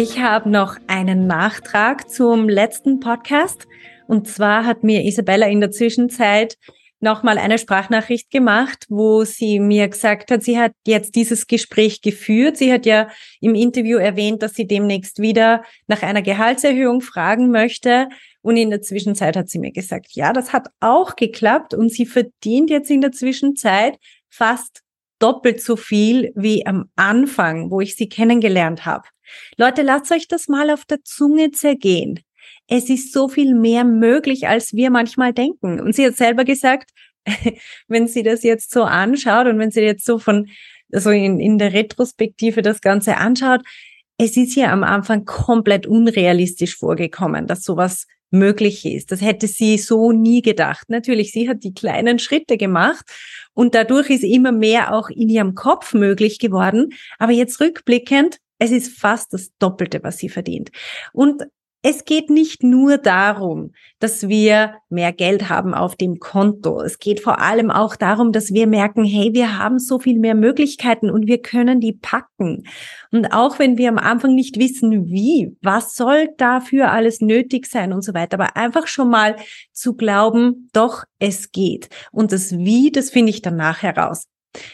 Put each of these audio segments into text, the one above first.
ich habe noch einen Nachtrag zum letzten Podcast. Und zwar hat mir Isabella in der Zwischenzeit nochmal eine Sprachnachricht gemacht, wo sie mir gesagt hat, sie hat jetzt dieses Gespräch geführt. Sie hat ja im Interview erwähnt, dass sie demnächst wieder nach einer Gehaltserhöhung fragen möchte. Und in der Zwischenzeit hat sie mir gesagt, ja, das hat auch geklappt und sie verdient jetzt in der Zwischenzeit fast doppelt so viel wie am Anfang, wo ich sie kennengelernt habe. Leute, lasst euch das mal auf der Zunge zergehen. Es ist so viel mehr möglich, als wir manchmal denken. Und sie hat selber gesagt, wenn sie das jetzt so anschaut und wenn sie jetzt so von, so in, in der Retrospektive das Ganze anschaut, es ist ja am Anfang komplett unrealistisch vorgekommen, dass sowas möglich ist. Das hätte sie so nie gedacht. Natürlich, sie hat die kleinen Schritte gemacht und dadurch ist immer mehr auch in ihrem Kopf möglich geworden. Aber jetzt rückblickend es ist fast das Doppelte, was sie verdient. Und es geht nicht nur darum, dass wir mehr Geld haben auf dem Konto. Es geht vor allem auch darum, dass wir merken, hey, wir haben so viel mehr Möglichkeiten und wir können die packen. Und auch wenn wir am Anfang nicht wissen, wie, was soll dafür alles nötig sein und so weiter, aber einfach schon mal zu glauben, doch, es geht. Und das Wie, das finde ich danach heraus.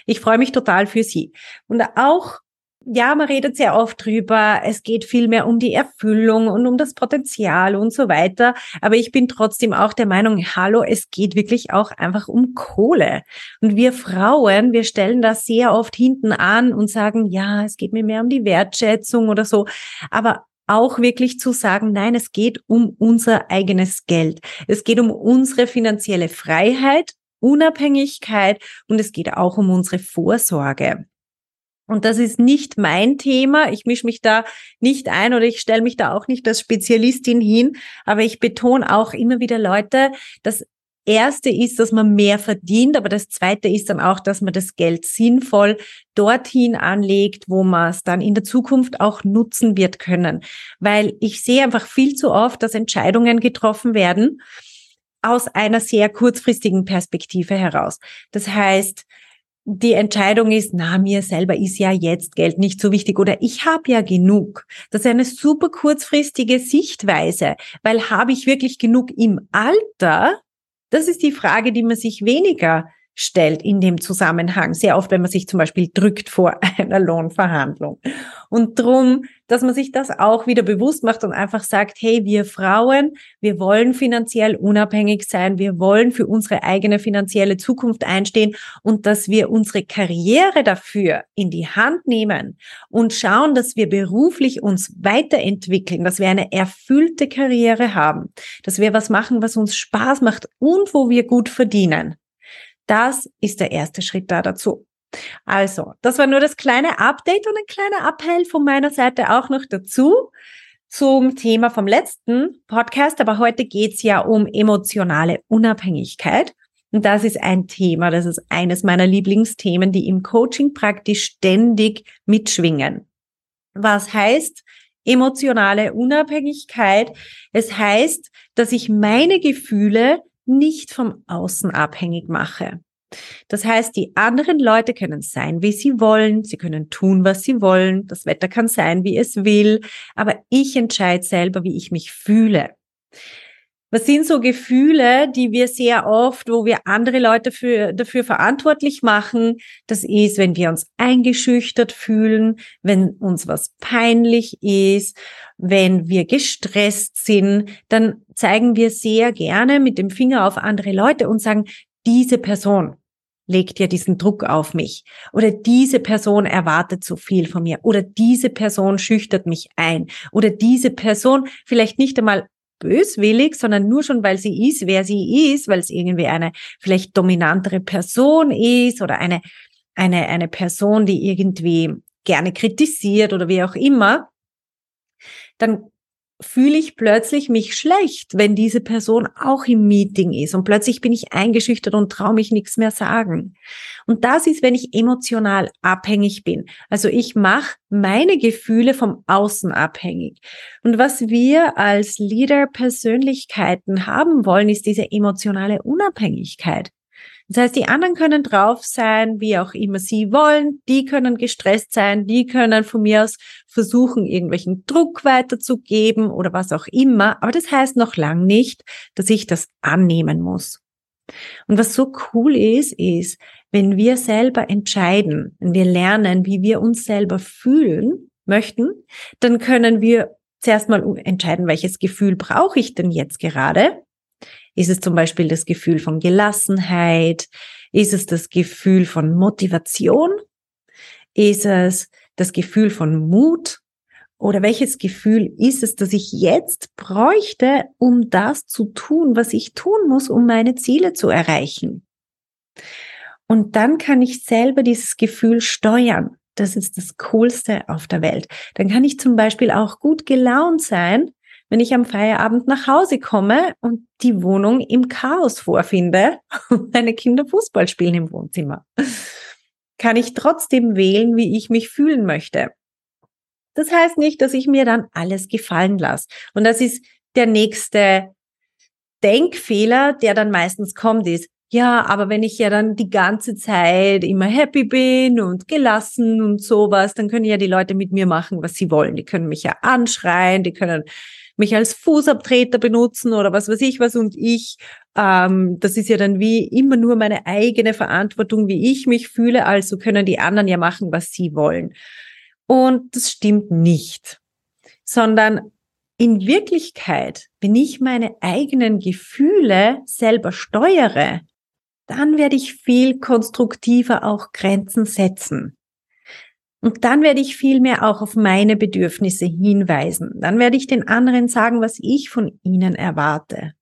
Ich freue mich total für Sie. Und auch ja, man redet sehr oft drüber, es geht viel mehr um die Erfüllung und um das Potenzial und so weiter. Aber ich bin trotzdem auch der Meinung, hallo, es geht wirklich auch einfach um Kohle. Und wir Frauen, wir stellen das sehr oft hinten an und sagen, ja, es geht mir mehr um die Wertschätzung oder so. Aber auch wirklich zu sagen, nein, es geht um unser eigenes Geld. Es geht um unsere finanzielle Freiheit, Unabhängigkeit und es geht auch um unsere Vorsorge. Und das ist nicht mein Thema. Ich mische mich da nicht ein oder ich stelle mich da auch nicht als Spezialistin hin. Aber ich betone auch immer wieder Leute, das erste ist, dass man mehr verdient, aber das zweite ist dann auch, dass man das Geld sinnvoll dorthin anlegt, wo man es dann in der Zukunft auch nutzen wird können. Weil ich sehe einfach viel zu oft, dass Entscheidungen getroffen werden aus einer sehr kurzfristigen Perspektive heraus. Das heißt, die Entscheidung ist, na, mir selber ist ja jetzt Geld nicht so wichtig oder ich habe ja genug. Das ist eine super kurzfristige Sichtweise, weil habe ich wirklich genug im Alter? Das ist die Frage, die man sich weniger stellt in dem Zusammenhang. Sehr oft, wenn man sich zum Beispiel drückt vor einer Lohnverhandlung. Und drum, dass man sich das auch wieder bewusst macht und einfach sagt, hey, wir Frauen, wir wollen finanziell unabhängig sein, wir wollen für unsere eigene finanzielle Zukunft einstehen und dass wir unsere Karriere dafür in die Hand nehmen und schauen, dass wir beruflich uns weiterentwickeln, dass wir eine erfüllte Karriere haben, dass wir was machen, was uns Spaß macht und wo wir gut verdienen. Das ist der erste Schritt da dazu. Also, das war nur das kleine Update und ein kleiner Appell von meiner Seite auch noch dazu zum Thema vom letzten Podcast. Aber heute geht's ja um emotionale Unabhängigkeit. Und das ist ein Thema, das ist eines meiner Lieblingsthemen, die im Coaching praktisch ständig mitschwingen. Was heißt emotionale Unabhängigkeit? Es heißt, dass ich meine Gefühle nicht vom Außen abhängig mache. Das heißt, die anderen Leute können sein, wie sie wollen, sie können tun, was sie wollen, das Wetter kann sein, wie es will, aber ich entscheide selber, wie ich mich fühle. Was sind so Gefühle, die wir sehr oft, wo wir andere Leute für, dafür verantwortlich machen? Das ist, wenn wir uns eingeschüchtert fühlen, wenn uns was peinlich ist, wenn wir gestresst sind, dann zeigen wir sehr gerne mit dem Finger auf andere Leute und sagen, diese Person legt ja diesen Druck auf mich. Oder diese Person erwartet zu viel von mir. Oder diese Person schüchtert mich ein. Oder diese Person vielleicht nicht einmal böswillig, sondern nur schon, weil sie ist, wer sie ist, weil es irgendwie eine vielleicht dominantere Person ist oder eine, eine, eine Person, die irgendwie gerne kritisiert oder wie auch immer. dann fühle ich plötzlich mich schlecht, wenn diese Person auch im Meeting ist und plötzlich bin ich eingeschüchtert und traue mich nichts mehr sagen. Und das ist, wenn ich emotional abhängig bin. Also ich mache meine Gefühle vom Außen abhängig. Und was wir als Leader-Persönlichkeiten haben wollen, ist diese emotionale Unabhängigkeit. Das heißt, die anderen können drauf sein, wie auch immer sie wollen. Die können gestresst sein. Die können von mir aus versuchen, irgendwelchen Druck weiterzugeben oder was auch immer. Aber das heißt noch lang nicht, dass ich das annehmen muss. Und was so cool ist, ist, wenn wir selber entscheiden, wenn wir lernen, wie wir uns selber fühlen möchten, dann können wir zuerst mal entscheiden, welches Gefühl brauche ich denn jetzt gerade ist es zum Beispiel das Gefühl von Gelassenheit? Ist es das Gefühl von Motivation? Ist es das Gefühl von Mut? Oder welches Gefühl ist es, das ich jetzt bräuchte, um das zu tun, was ich tun muss, um meine Ziele zu erreichen? Und dann kann ich selber dieses Gefühl steuern. Das ist das Coolste auf der Welt. Dann kann ich zum Beispiel auch gut gelaunt sein, wenn ich am Feierabend nach Hause komme und die Wohnung im Chaos vorfinde und meine Kinder Fußball spielen im Wohnzimmer, kann ich trotzdem wählen, wie ich mich fühlen möchte. Das heißt nicht, dass ich mir dann alles gefallen lasse. Und das ist der nächste Denkfehler, der dann meistens kommt, ist, ja, aber wenn ich ja dann die ganze Zeit immer happy bin und gelassen und sowas, dann können ja die Leute mit mir machen, was sie wollen. Die können mich ja anschreien, die können mich als Fußabtreter benutzen oder was weiß ich was und ich, ähm, das ist ja dann wie immer nur meine eigene Verantwortung, wie ich mich fühle, also können die anderen ja machen, was sie wollen. Und das stimmt nicht, sondern in Wirklichkeit, wenn ich meine eigenen Gefühle selber steuere, dann werde ich viel konstruktiver auch Grenzen setzen. Und dann werde ich viel mehr auch auf meine Bedürfnisse hinweisen. Dann werde ich den anderen sagen, was ich von ihnen erwarte.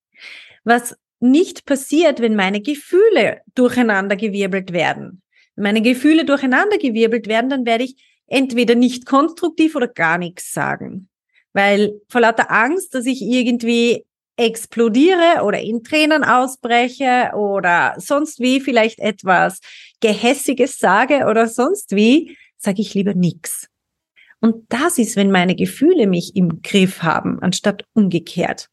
Was nicht passiert, wenn meine Gefühle durcheinandergewirbelt werden. Wenn meine Gefühle durcheinandergewirbelt werden, dann werde ich entweder nicht konstruktiv oder gar nichts sagen. Weil vor lauter Angst, dass ich irgendwie explodiere oder in Tränen ausbreche oder sonst wie vielleicht etwas Gehässiges sage oder sonst wie, sage ich lieber nix. Und das ist, wenn meine Gefühle mich im Griff haben, anstatt umgekehrt.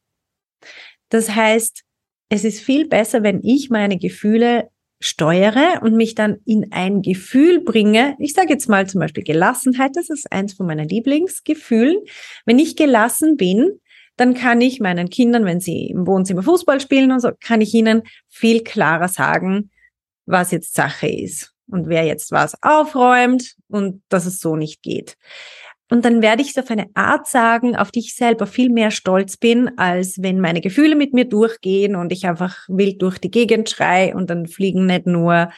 Das heißt, es ist viel besser, wenn ich meine Gefühle steuere und mich dann in ein Gefühl bringe. Ich sage jetzt mal zum Beispiel Gelassenheit, das ist eins von meinen Lieblingsgefühlen. Wenn ich gelassen bin, dann kann ich meinen Kindern, wenn sie im Wohnzimmer Fußball spielen und so, kann ich ihnen viel klarer sagen, was jetzt Sache ist und wer jetzt was aufräumt und dass es so nicht geht. Und dann werde ich es auf eine Art sagen, auf die ich selber viel mehr stolz bin, als wenn meine Gefühle mit mir durchgehen und ich einfach wild durch die Gegend schrei und dann fliegen nicht nur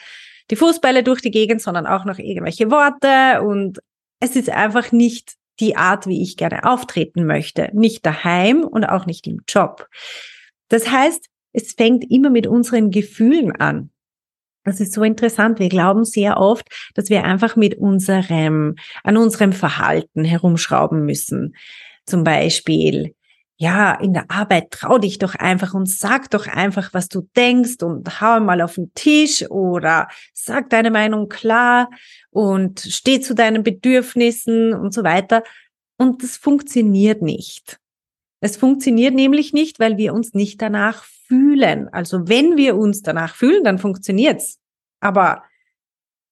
die Fußbälle durch die Gegend, sondern auch noch irgendwelche Worte und es ist einfach nicht die Art, wie ich gerne auftreten möchte. Nicht daheim und auch nicht im Job. Das heißt, es fängt immer mit unseren Gefühlen an. Das ist so interessant. Wir glauben sehr oft, dass wir einfach mit unserem, an unserem Verhalten herumschrauben müssen. Zum Beispiel, ja, in der Arbeit trau dich doch einfach und sag doch einfach, was du denkst und hau mal auf den Tisch oder sag deine Meinung klar und steh zu deinen Bedürfnissen und so weiter. Und das funktioniert nicht. Es funktioniert nämlich nicht, weil wir uns nicht danach fühlen. Also wenn wir uns danach fühlen, dann funktioniert's. Aber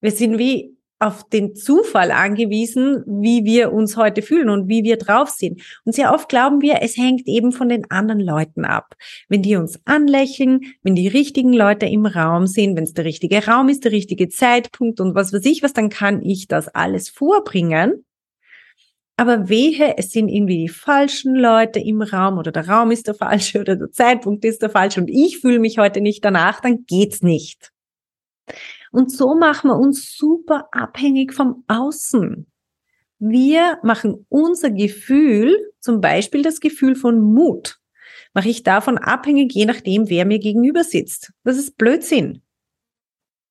wir sind wie auf den Zufall angewiesen, wie wir uns heute fühlen und wie wir drauf sind. Und sehr oft glauben wir, es hängt eben von den anderen Leuten ab. Wenn die uns anlächeln, wenn die richtigen Leute im Raum sind, wenn es der richtige Raum ist, der richtige Zeitpunkt und was weiß ich was, dann kann ich das alles vorbringen. Aber wehe, es sind irgendwie die falschen Leute im Raum oder der Raum ist der falsche oder der Zeitpunkt ist der falsche und ich fühle mich heute nicht danach, dann geht's nicht. Und so machen wir uns super abhängig vom Außen. Wir machen unser Gefühl, zum Beispiel das Gefühl von Mut, mache ich davon abhängig, je nachdem, wer mir gegenüber sitzt. Das ist Blödsinn.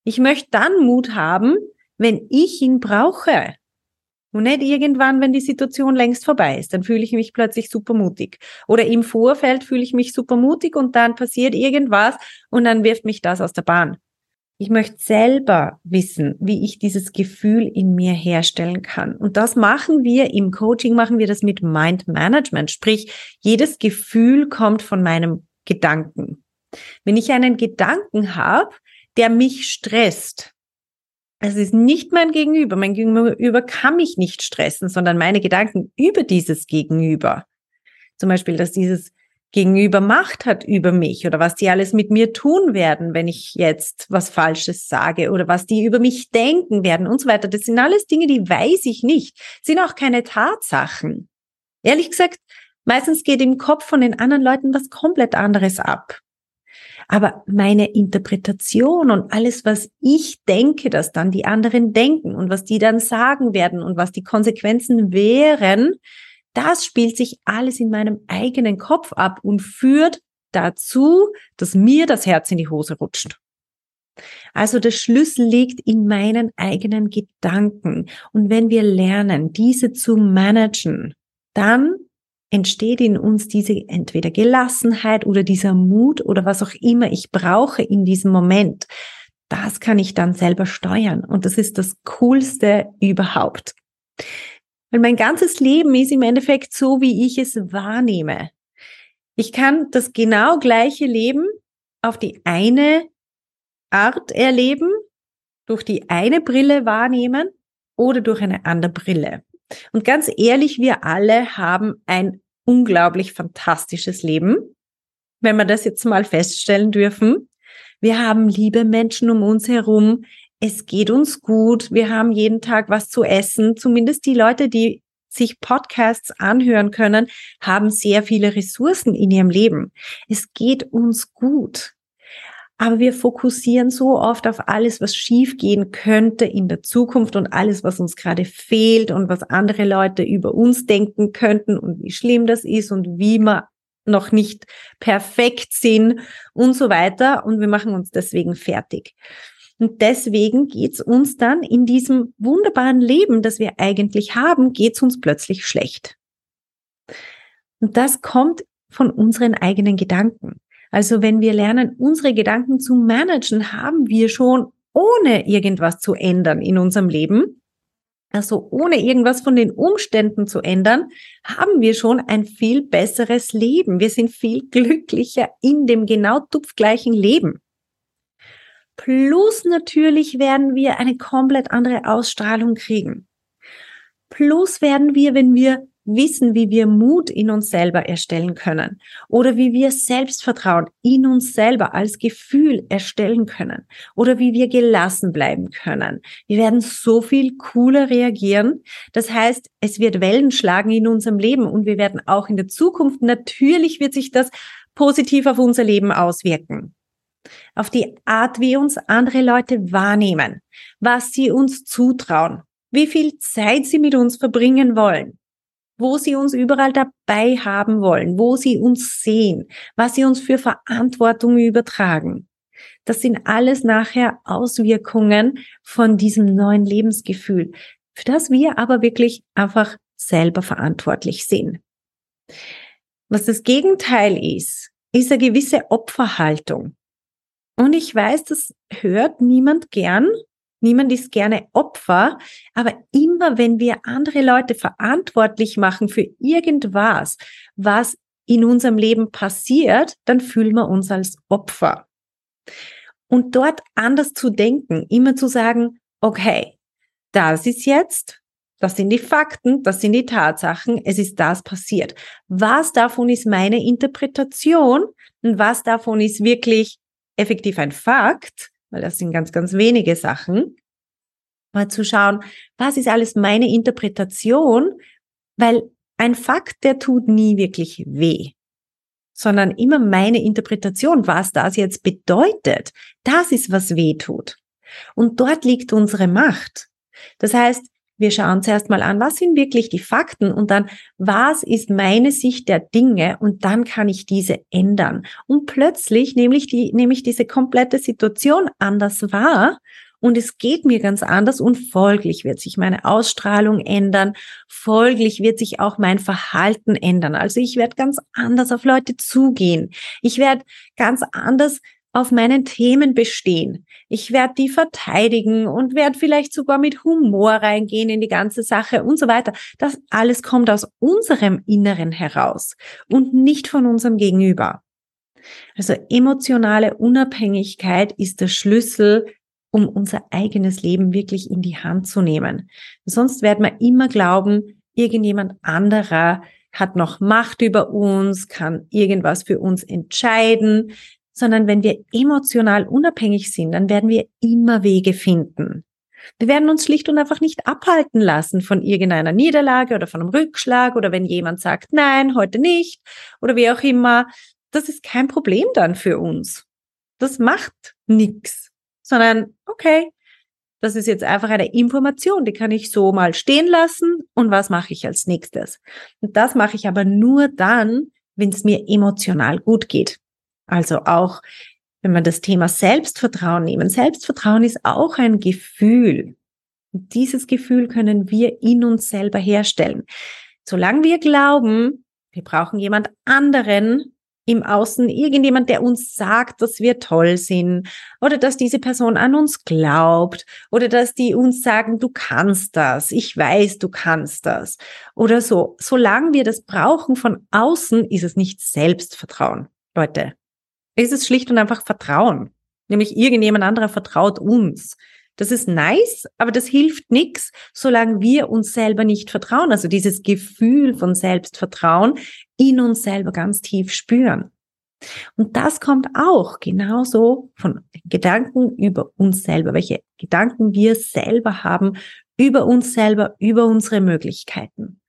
Ich möchte dann Mut haben, wenn ich ihn brauche. Und nicht irgendwann, wenn die Situation längst vorbei ist, dann fühle ich mich plötzlich super mutig. Oder im Vorfeld fühle ich mich super mutig und dann passiert irgendwas und dann wirft mich das aus der Bahn. Ich möchte selber wissen, wie ich dieses Gefühl in mir herstellen kann. Und das machen wir im Coaching, machen wir das mit Mind Management. Sprich, jedes Gefühl kommt von meinem Gedanken. Wenn ich einen Gedanken habe, der mich stresst, es ist nicht mein Gegenüber. Mein Gegenüber kann mich nicht stressen, sondern meine Gedanken über dieses Gegenüber. Zum Beispiel, dass dieses Gegenüber Macht hat über mich oder was die alles mit mir tun werden, wenn ich jetzt was Falsches sage oder was die über mich denken werden und so weiter. Das sind alles Dinge, die weiß ich nicht, sind auch keine Tatsachen. Ehrlich gesagt, meistens geht im Kopf von den anderen Leuten was komplett anderes ab. Aber meine Interpretation und alles, was ich denke, dass dann die anderen denken und was die dann sagen werden und was die Konsequenzen wären, das spielt sich alles in meinem eigenen Kopf ab und führt dazu, dass mir das Herz in die Hose rutscht. Also der Schlüssel liegt in meinen eigenen Gedanken. Und wenn wir lernen, diese zu managen, dann entsteht in uns diese entweder Gelassenheit oder dieser Mut oder was auch immer ich brauche in diesem Moment. Das kann ich dann selber steuern und das ist das Coolste überhaupt. Weil mein ganzes Leben ist im Endeffekt so, wie ich es wahrnehme. Ich kann das genau gleiche Leben auf die eine Art erleben, durch die eine Brille wahrnehmen oder durch eine andere Brille. Und ganz ehrlich, wir alle haben ein unglaublich fantastisches Leben, wenn wir das jetzt mal feststellen dürfen. Wir haben liebe Menschen um uns herum. Es geht uns gut. Wir haben jeden Tag was zu essen. Zumindest die Leute, die sich Podcasts anhören können, haben sehr viele Ressourcen in ihrem Leben. Es geht uns gut. Aber wir fokussieren so oft auf alles, was schiefgehen könnte in der Zukunft und alles, was uns gerade fehlt und was andere Leute über uns denken könnten und wie schlimm das ist und wie wir noch nicht perfekt sind und so weiter. Und wir machen uns deswegen fertig. Und deswegen geht's uns dann in diesem wunderbaren Leben, das wir eigentlich haben, geht's uns plötzlich schlecht. Und das kommt von unseren eigenen Gedanken. Also wenn wir lernen, unsere Gedanken zu managen, haben wir schon, ohne irgendwas zu ändern in unserem Leben, also ohne irgendwas von den Umständen zu ändern, haben wir schon ein viel besseres Leben. Wir sind viel glücklicher in dem genau tupfgleichen Leben. Plus natürlich werden wir eine komplett andere Ausstrahlung kriegen. Plus werden wir, wenn wir wissen, wie wir Mut in uns selber erstellen können oder wie wir Selbstvertrauen in uns selber als Gefühl erstellen können oder wie wir gelassen bleiben können. Wir werden so viel cooler reagieren. Das heißt, es wird Wellen schlagen in unserem Leben und wir werden auch in der Zukunft, natürlich wird sich das positiv auf unser Leben auswirken. Auf die Art, wie uns andere Leute wahrnehmen, was sie uns zutrauen, wie viel Zeit sie mit uns verbringen wollen wo sie uns überall dabei haben wollen, wo sie uns sehen, was sie uns für Verantwortung übertragen. Das sind alles nachher Auswirkungen von diesem neuen Lebensgefühl, für das wir aber wirklich einfach selber verantwortlich sind. Was das Gegenteil ist, ist eine gewisse Opferhaltung. Und ich weiß, das hört niemand gern, Niemand ist gerne Opfer, aber immer wenn wir andere Leute verantwortlich machen für irgendwas, was in unserem Leben passiert, dann fühlen wir uns als Opfer. Und dort anders zu denken, immer zu sagen, okay, das ist jetzt, das sind die Fakten, das sind die Tatsachen, es ist das passiert. Was davon ist meine Interpretation und was davon ist wirklich effektiv ein Fakt? Weil das sind ganz, ganz wenige Sachen, mal zu schauen, was ist alles meine Interpretation, weil ein Fakt, der tut nie wirklich weh, sondern immer meine Interpretation, was das jetzt bedeutet, das ist, was weh tut. Und dort liegt unsere Macht. Das heißt, wir schauen zuerst mal an, was sind wirklich die Fakten und dann, was ist meine Sicht der Dinge und dann kann ich diese ändern. Und plötzlich nehme ich, die, nehme ich diese komplette Situation anders wahr und es geht mir ganz anders und folglich wird sich meine Ausstrahlung ändern, folglich wird sich auch mein Verhalten ändern. Also ich werde ganz anders auf Leute zugehen. Ich werde ganz anders auf meinen Themen bestehen. Ich werde die verteidigen und werde vielleicht sogar mit Humor reingehen in die ganze Sache und so weiter. Das alles kommt aus unserem Inneren heraus und nicht von unserem Gegenüber. Also emotionale Unabhängigkeit ist der Schlüssel, um unser eigenes Leben wirklich in die Hand zu nehmen. Sonst werden wir immer glauben, irgendjemand anderer hat noch Macht über uns, kann irgendwas für uns entscheiden, sondern wenn wir emotional unabhängig sind, dann werden wir immer Wege finden. Wir werden uns schlicht und einfach nicht abhalten lassen von irgendeiner Niederlage oder von einem Rückschlag oder wenn jemand sagt, nein, heute nicht oder wie auch immer. Das ist kein Problem dann für uns. Das macht nichts, sondern okay, das ist jetzt einfach eine Information, die kann ich so mal stehen lassen und was mache ich als nächstes? Und das mache ich aber nur dann, wenn es mir emotional gut geht. Also auch, wenn wir das Thema Selbstvertrauen nehmen. Selbstvertrauen ist auch ein Gefühl. Und dieses Gefühl können wir in uns selber herstellen. Solange wir glauben, wir brauchen jemand anderen im Außen, irgendjemand, der uns sagt, dass wir toll sind oder dass diese Person an uns glaubt oder dass die uns sagen, du kannst das, ich weiß, du kannst das oder so. Solange wir das brauchen von außen, ist es nicht Selbstvertrauen. Leute, ist es schlicht und einfach Vertrauen. Nämlich irgendjemand anderer vertraut uns. Das ist nice, aber das hilft nichts, solange wir uns selber nicht vertrauen. Also dieses Gefühl von Selbstvertrauen in uns selber ganz tief spüren. Und das kommt auch genauso von Gedanken über uns selber, welche Gedanken wir selber haben über uns selber, über unsere Möglichkeiten.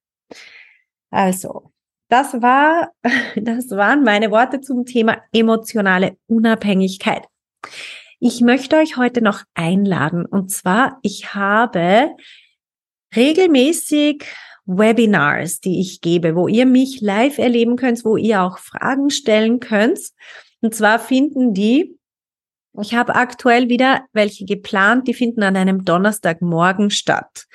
Also, das war, das waren meine Worte zum Thema emotionale Unabhängigkeit. Ich möchte euch heute noch einladen und zwar, ich habe regelmäßig Webinars, die ich gebe, wo ihr mich live erleben könnt, wo ihr auch Fragen stellen könnt. Und zwar finden die, ich habe aktuell wieder welche geplant, die finden an einem Donnerstagmorgen statt.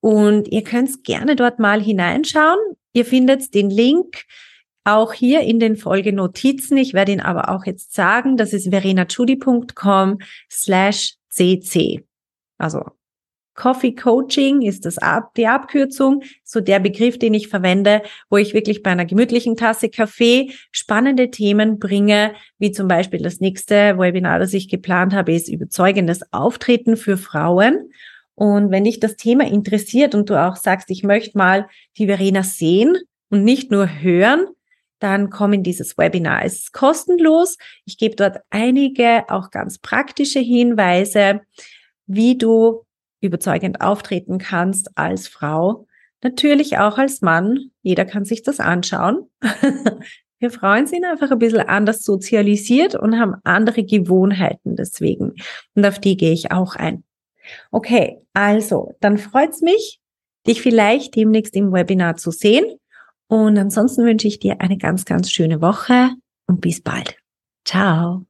Und ihr könnt gerne dort mal hineinschauen. Ihr findet den Link auch hier in den Folgenotizen. Ich werde ihn aber auch jetzt sagen. Das ist verenachudi.com slash cc. Also Coffee Coaching ist das Ab die Abkürzung, so der Begriff, den ich verwende, wo ich wirklich bei einer gemütlichen Tasse Kaffee spannende Themen bringe, wie zum Beispiel das nächste Webinar, das ich geplant habe, ist überzeugendes Auftreten für Frauen. Und wenn dich das Thema interessiert und du auch sagst, ich möchte mal die Verena sehen und nicht nur hören, dann komm in dieses Webinar. Es ist kostenlos. Ich gebe dort einige auch ganz praktische Hinweise, wie du überzeugend auftreten kannst als Frau. Natürlich auch als Mann. Jeder kann sich das anschauen. Wir Frauen sind einfach ein bisschen anders sozialisiert und haben andere Gewohnheiten deswegen. Und auf die gehe ich auch ein. Okay, also, dann freut's mich, dich vielleicht demnächst im Webinar zu sehen. Und ansonsten wünsche ich dir eine ganz, ganz schöne Woche und bis bald. Ciao.